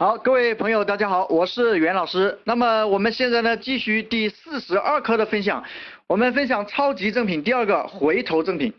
好，各位朋友，大家好，我是袁老师。那么我们现在呢，继续第四十二课的分享。我们分享超级赠品第二个回头赠品。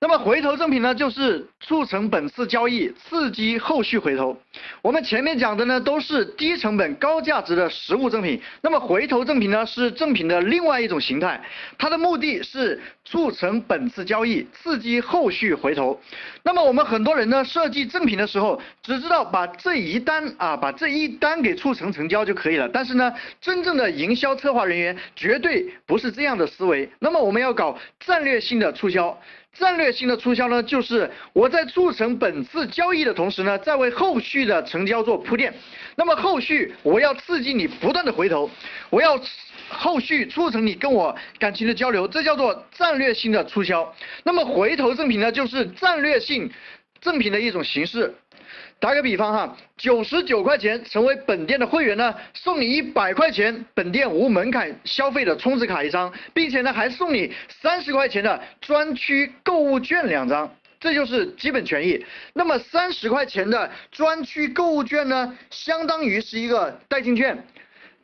那么回头赠品呢，就是促成本次交易，刺激后续回头。我们前面讲的呢，都是低成本高价值的实物赠品。那么回头赠品呢，是赠品的另外一种形态，它的目的是促成本次交易，刺激后续回头。那么我们很多人呢，设计赠品的时候，只知道把这一单啊，把这一单给促成成交就可以了。但是呢，真正的营销策划人员绝对不是这样的思维。那么我们要搞战略性的促销。战略性的促销呢，就是我在促成本次交易的同时呢，在为后续的成交做铺垫。那么后续我要刺激你不断的回头，我要后续促成你跟我感情的交流，这叫做战略性的促销。那么回头赠品呢，就是战略性赠品的一种形式。打个比方哈，九十九块钱成为本店的会员呢，送你一百块钱本店无门槛消费的充值卡一张，并且呢还送你三十块钱的专区购物券两张，这就是基本权益。那么三十块钱的专区购物券呢，相当于是一个代金券。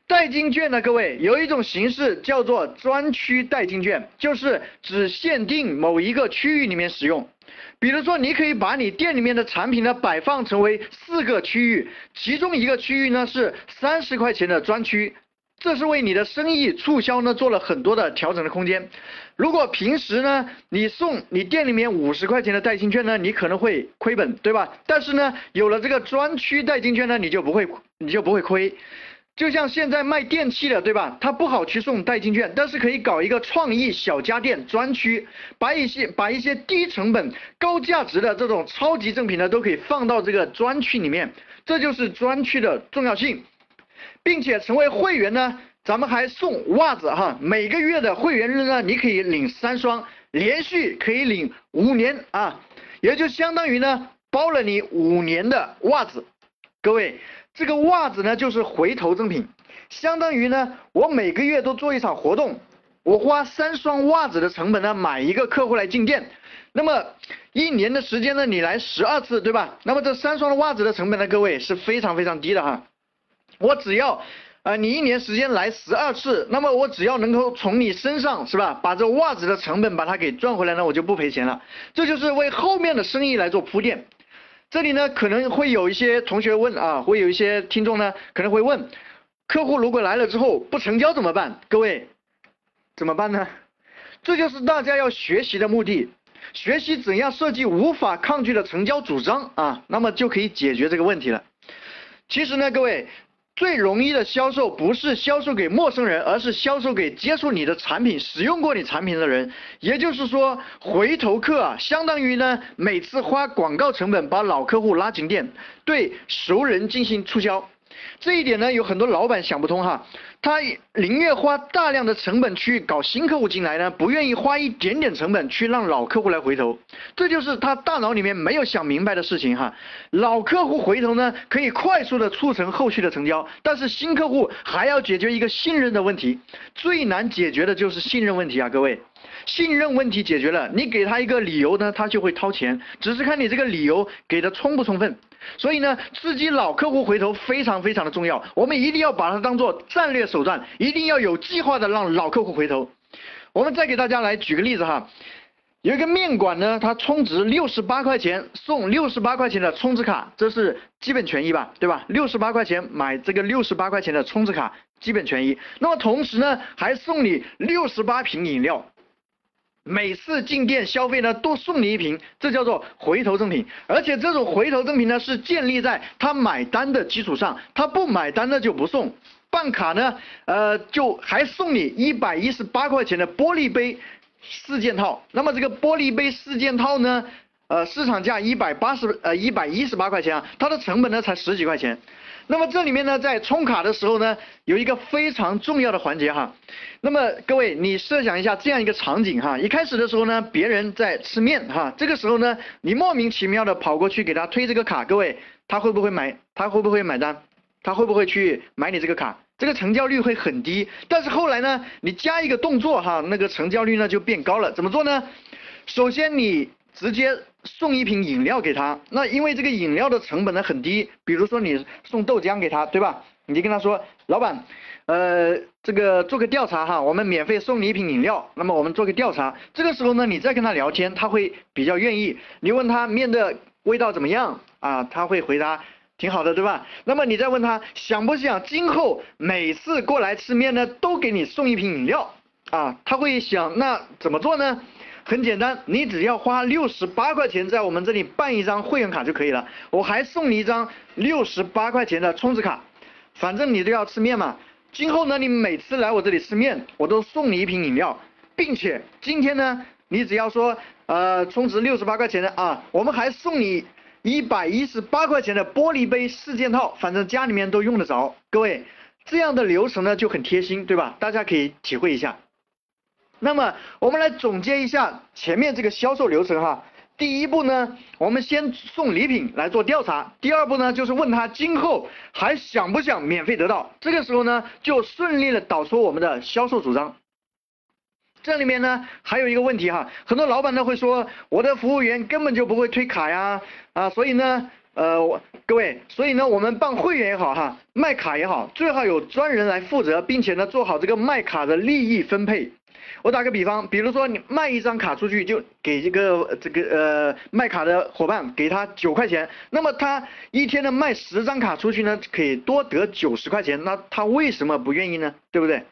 代金券呢，各位有一种形式叫做专区代金券，就是只限定某一个区域里面使用。比如说，你可以把你店里面的产品呢摆放成为四个区域，其中一个区域呢是三十块钱的专区，这是为你的生意促销呢做了很多的调整的空间。如果平时呢你送你店里面五十块钱的代金券呢，你可能会亏本，对吧？但是呢有了这个专区代金券呢，你就不会你就不会亏。就像现在卖电器的，对吧？它不好去送代金券，但是可以搞一个创意小家电专区，把一些把一些低成本高价值的这种超级赠品呢，都可以放到这个专区里面，这就是专区的重要性，并且成为会员呢，咱们还送袜子哈，每个月的会员日呢，你可以领三双，连续可以领五年啊，也就相当于呢，包了你五年的袜子，各位。这个袜子呢，就是回头赠品，相当于呢，我每个月都做一场活动，我花三双袜子的成本呢，买一个客户来进店，那么一年的时间呢，你来十二次，对吧？那么这三双袜子的成本呢，各位是非常非常低的哈，我只要，呃，你一年时间来十二次，那么我只要能够从你身上是吧，把这袜子的成本把它给赚回来呢，我就不赔钱了，这就是为后面的生意来做铺垫。这里呢可能会有一些同学问啊，会有一些听众呢可能会问，客户如果来了之后不成交怎么办？各位怎么办呢？这就是大家要学习的目的，学习怎样设计无法抗拒的成交主张啊，那么就可以解决这个问题了。其实呢，各位。最容易的销售不是销售给陌生人，而是销售给接触你的产品、使用过你产品的人。也就是说，回头客啊，相当于呢每次花广告成本把老客户拉进店，对熟人进行促销。这一点呢，有很多老板想不通哈。他宁愿花大量的成本去搞新客户进来呢，不愿意花一点点成本去让老客户来回头，这就是他大脑里面没有想明白的事情哈。老客户回头呢，可以快速的促成后续的成交，但是新客户还要解决一个信任的问题，最难解决的就是信任问题啊，各位。信任问题解决了，你给他一个理由呢，他就会掏钱，只是看你这个理由给的充不充分。所以呢，刺激老客户回头非常非常的重要，我们一定要把它当做战略手段，一定要有计划的让老客户回头。我们再给大家来举个例子哈，有一个面馆呢，它充值六十八块钱送六十八块钱的充值卡，这是基本权益吧，对吧？六十八块钱买这个六十八块钱的充值卡，基本权益。那么同时呢，还送你六十八瓶饮料。每次进店消费呢，多送你一瓶，这叫做回头赠品。而且这种回头赠品呢，是建立在他买单的基础上，他不买单呢就不送。办卡呢，呃，就还送你一百一十八块钱的玻璃杯四件套。那么这个玻璃杯四件套呢，呃，市场价一百八十呃一百一十八块钱啊，它的成本呢才十几块钱。那么这里面呢，在充卡的时候呢，有一个非常重要的环节哈。那么各位，你设想一下这样一个场景哈，一开始的时候呢，别人在吃面哈，这个时候呢，你莫名其妙的跑过去给他推这个卡，各位，他会不会买？他会不会买单？他会不会去买你这个卡？这个成交率会很低。但是后来呢，你加一个动作哈，那个成交率呢就变高了。怎么做呢？首先你直接送一瓶饮料给他。那因为这个饮料的成本呢很低，比如说你送豆浆给他，对吧？你就跟他说，老板，呃，这个做个调查哈，我们免费送你一瓶饮料。那么我们做个调查，这个时候呢，你再跟他聊天，他会比较愿意。你问他面的味道怎么样啊？他会回答挺好的，对吧？那么你再问他想不想今后每次过来吃面呢，都给你送一瓶饮料啊？他会想那怎么做呢？很简单，你只要花六十八块钱在我们这里办一张会员卡就可以了，我还送你一张六十八块钱的充值卡。反正你都要吃面嘛，今后呢，你每次来我这里吃面，我都送你一瓶饮料，并且今天呢，你只要说呃充值六十八块钱的啊，我们还送你一百一十八块钱的玻璃杯四件套，反正家里面都用得着。各位，这样的流程呢就很贴心，对吧？大家可以体会一下。那么我们来总结一下前面这个销售流程哈。第一步呢，我们先送礼品来做调查。第二步呢，就是问他今后还想不想免费得到。这个时候呢，就顺利的导出我们的销售主张。这里面呢，还有一个问题哈，很多老板呢会说，我的服务员根本就不会推卡呀，啊，所以呢，呃，各位，所以呢，我们办会员也好哈，卖卡也好，最好有专人来负责，并且呢，做好这个卖卡的利益分配。我打个比方，比如说你卖一张卡出去，就给一个这个呃卖卡的伙伴给他九块钱，那么他一天呢卖十张卡出去呢，可以多得九十块钱，那他为什么不愿意呢？对不对？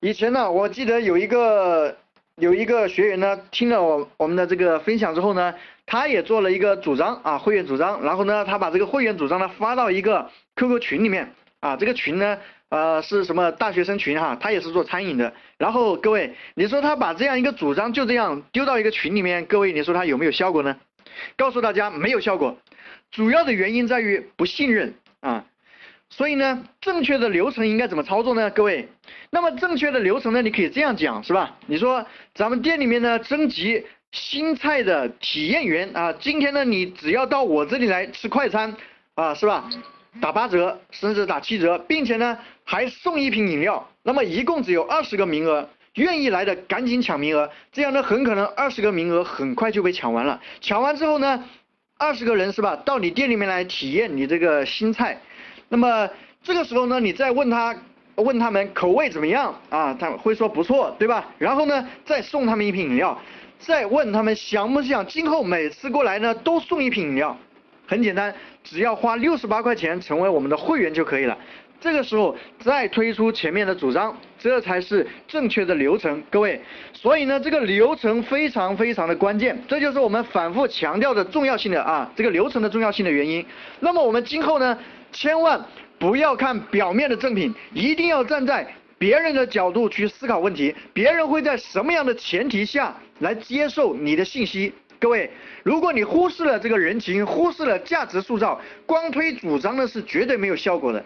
以前呢，我记得有一个有一个学员呢，听了我我们的这个分享之后呢，他也做了一个主张啊，会员主张，然后呢，他把这个会员主张呢发到一个 QQ 群里面啊，这个群呢。呃，是什么大学生群哈？他也是做餐饮的。然后各位，你说他把这样一个主张就这样丢到一个群里面，各位你说他有没有效果呢？告诉大家没有效果，主要的原因在于不信任啊。所以呢，正确的流程应该怎么操作呢？各位，那么正确的流程呢，你可以这样讲是吧？你说咱们店里面呢征集新菜的体验员啊，今天呢你只要到我这里来吃快餐啊，是吧？打八折，甚至打七折，并且呢还送一瓶饮料。那么一共只有二十个名额，愿意来的赶紧抢名额。这样呢很可能二十个名额很快就被抢完了。抢完之后呢，二十个人是吧？到你店里面来体验你这个新菜。那么这个时候呢，你再问他，问他们口味怎么样啊？他会说不错，对吧？然后呢再送他们一瓶饮料，再问他们想不想今后每次过来呢都送一瓶饮料。很简单，只要花六十八块钱成为我们的会员就可以了。这个时候再推出前面的主张，这才是正确的流程，各位。所以呢，这个流程非常非常的关键，这就是我们反复强调的重要性的啊，这个流程的重要性的原因。那么我们今后呢，千万不要看表面的赠品，一定要站在别人的角度去思考问题，别人会在什么样的前提下来接受你的信息。各位，如果你忽视了这个人情，忽视了价值塑造，光推主张呢是绝对没有效果的。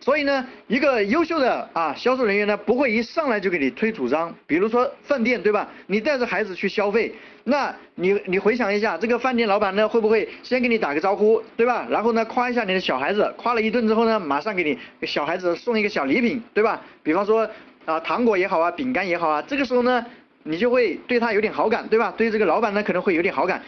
所以呢，一个优秀的啊销售人员呢，不会一上来就给你推主张。比如说饭店，对吧？你带着孩子去消费，那你你回想一下，这个饭店老板呢，会不会先给你打个招呼，对吧？然后呢，夸一下你的小孩子，夸了一顿之后呢，马上给你小孩子送一个小礼品，对吧？比方说啊糖果也好啊，饼干也好啊，这个时候呢。你就会对他有点好感，对吧？对这个老板呢可能会有点好感，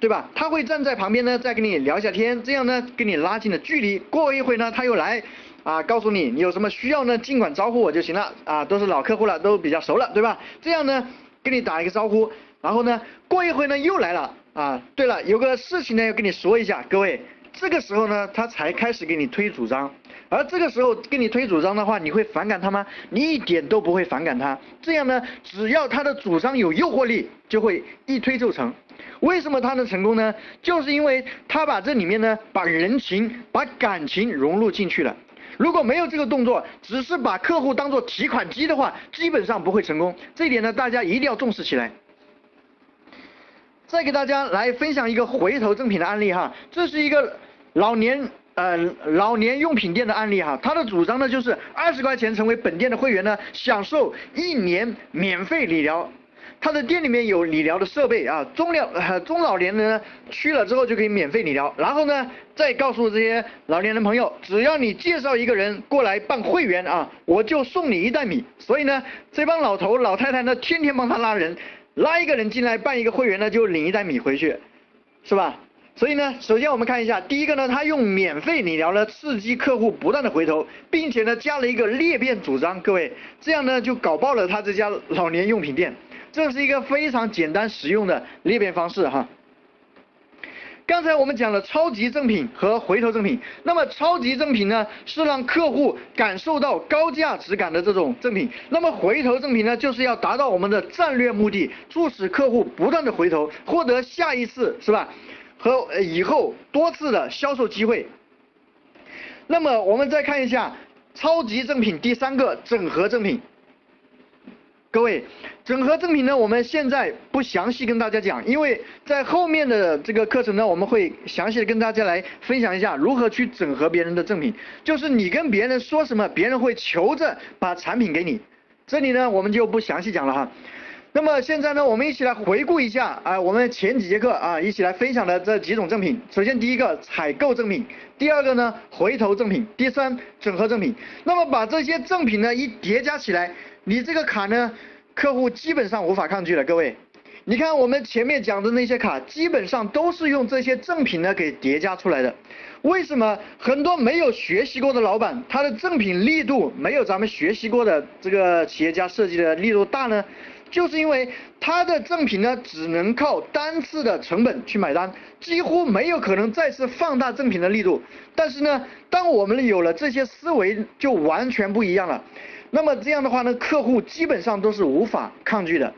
对吧？他会站在旁边呢，再跟你聊一下天，这样呢跟你拉近了距离。过一会呢，他又来啊，告诉你你有什么需要呢，尽管招呼我就行了啊，都是老客户了，都比较熟了，对吧？这样呢跟你打一个招呼，然后呢过一会呢又来了啊，对了，有个事情呢要跟你说一下，各位，这个时候呢他才开始给你推主张。而这个时候给你推主张的话，你会反感他吗？你一点都不会反感他。这样呢，只要他的主张有诱惑力，就会一推就成。为什么他能成功呢？就是因为他把这里面呢，把人情、把感情融入进去了。如果没有这个动作，只是把客户当做提款机的话，基本上不会成功。这一点呢，大家一定要重视起来。再给大家来分享一个回头赠品的案例哈，这是一个老年。呃，老年用品店的案例哈，他的主张呢就是二十块钱成为本店的会员呢，享受一年免费理疗。他的店里面有理疗的设备啊，中老中老年人呢去了之后就可以免费理疗。然后呢，再告诉这些老年人朋友，只要你介绍一个人过来办会员啊，我就送你一袋米。所以呢，这帮老头老太太呢，天天帮他拉人。拉一个人进来办一个会员呢，就领一袋米回去，是吧？所以呢，首先我们看一下，第一个呢，他用免费理疗呢刺激客户不断的回头，并且呢加了一个裂变主张，各位，这样呢就搞爆了他这家老年用品店，这是一个非常简单实用的裂变方式哈。刚才我们讲了超级赠品和回头赠品，那么超级赠品呢是让客户感受到高价值感的这种赠品，那么回头赠品呢就是要达到我们的战略目的，促使客户不断的回头，获得下一次是吧？和以后多次的销售机会。那么我们再看一下超级赠品第三个整合赠品。各位，整合赠品呢，我们现在不详细跟大家讲，因为在后面的这个课程呢，我们会详细的跟大家来分享一下如何去整合别人的赠品，就是你跟别人说什么，别人会求着把产品给你。这里呢，我们就不详细讲了哈。那么现在呢，我们一起来回顾一下啊，我们前几节课啊，一起来分享的这几种赠品。首先第一个采购赠品，第二个呢回头赠品，第三整合赠品。那么把这些赠品呢一叠加起来。你这个卡呢，客户基本上无法抗拒了，各位。你看我们前面讲的那些卡，基本上都是用这些赠品呢给叠加出来的。为什么很多没有学习过的老板，他的赠品力度没有咱们学习过的这个企业家设计的力度大呢？就是因为它的赠品呢，只能靠单次的成本去买单，几乎没有可能再次放大赠品的力度。但是呢，当我们有了这些思维，就完全不一样了。那么这样的话呢，客户基本上都是无法抗拒的。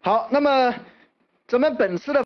好，那么咱们本次的。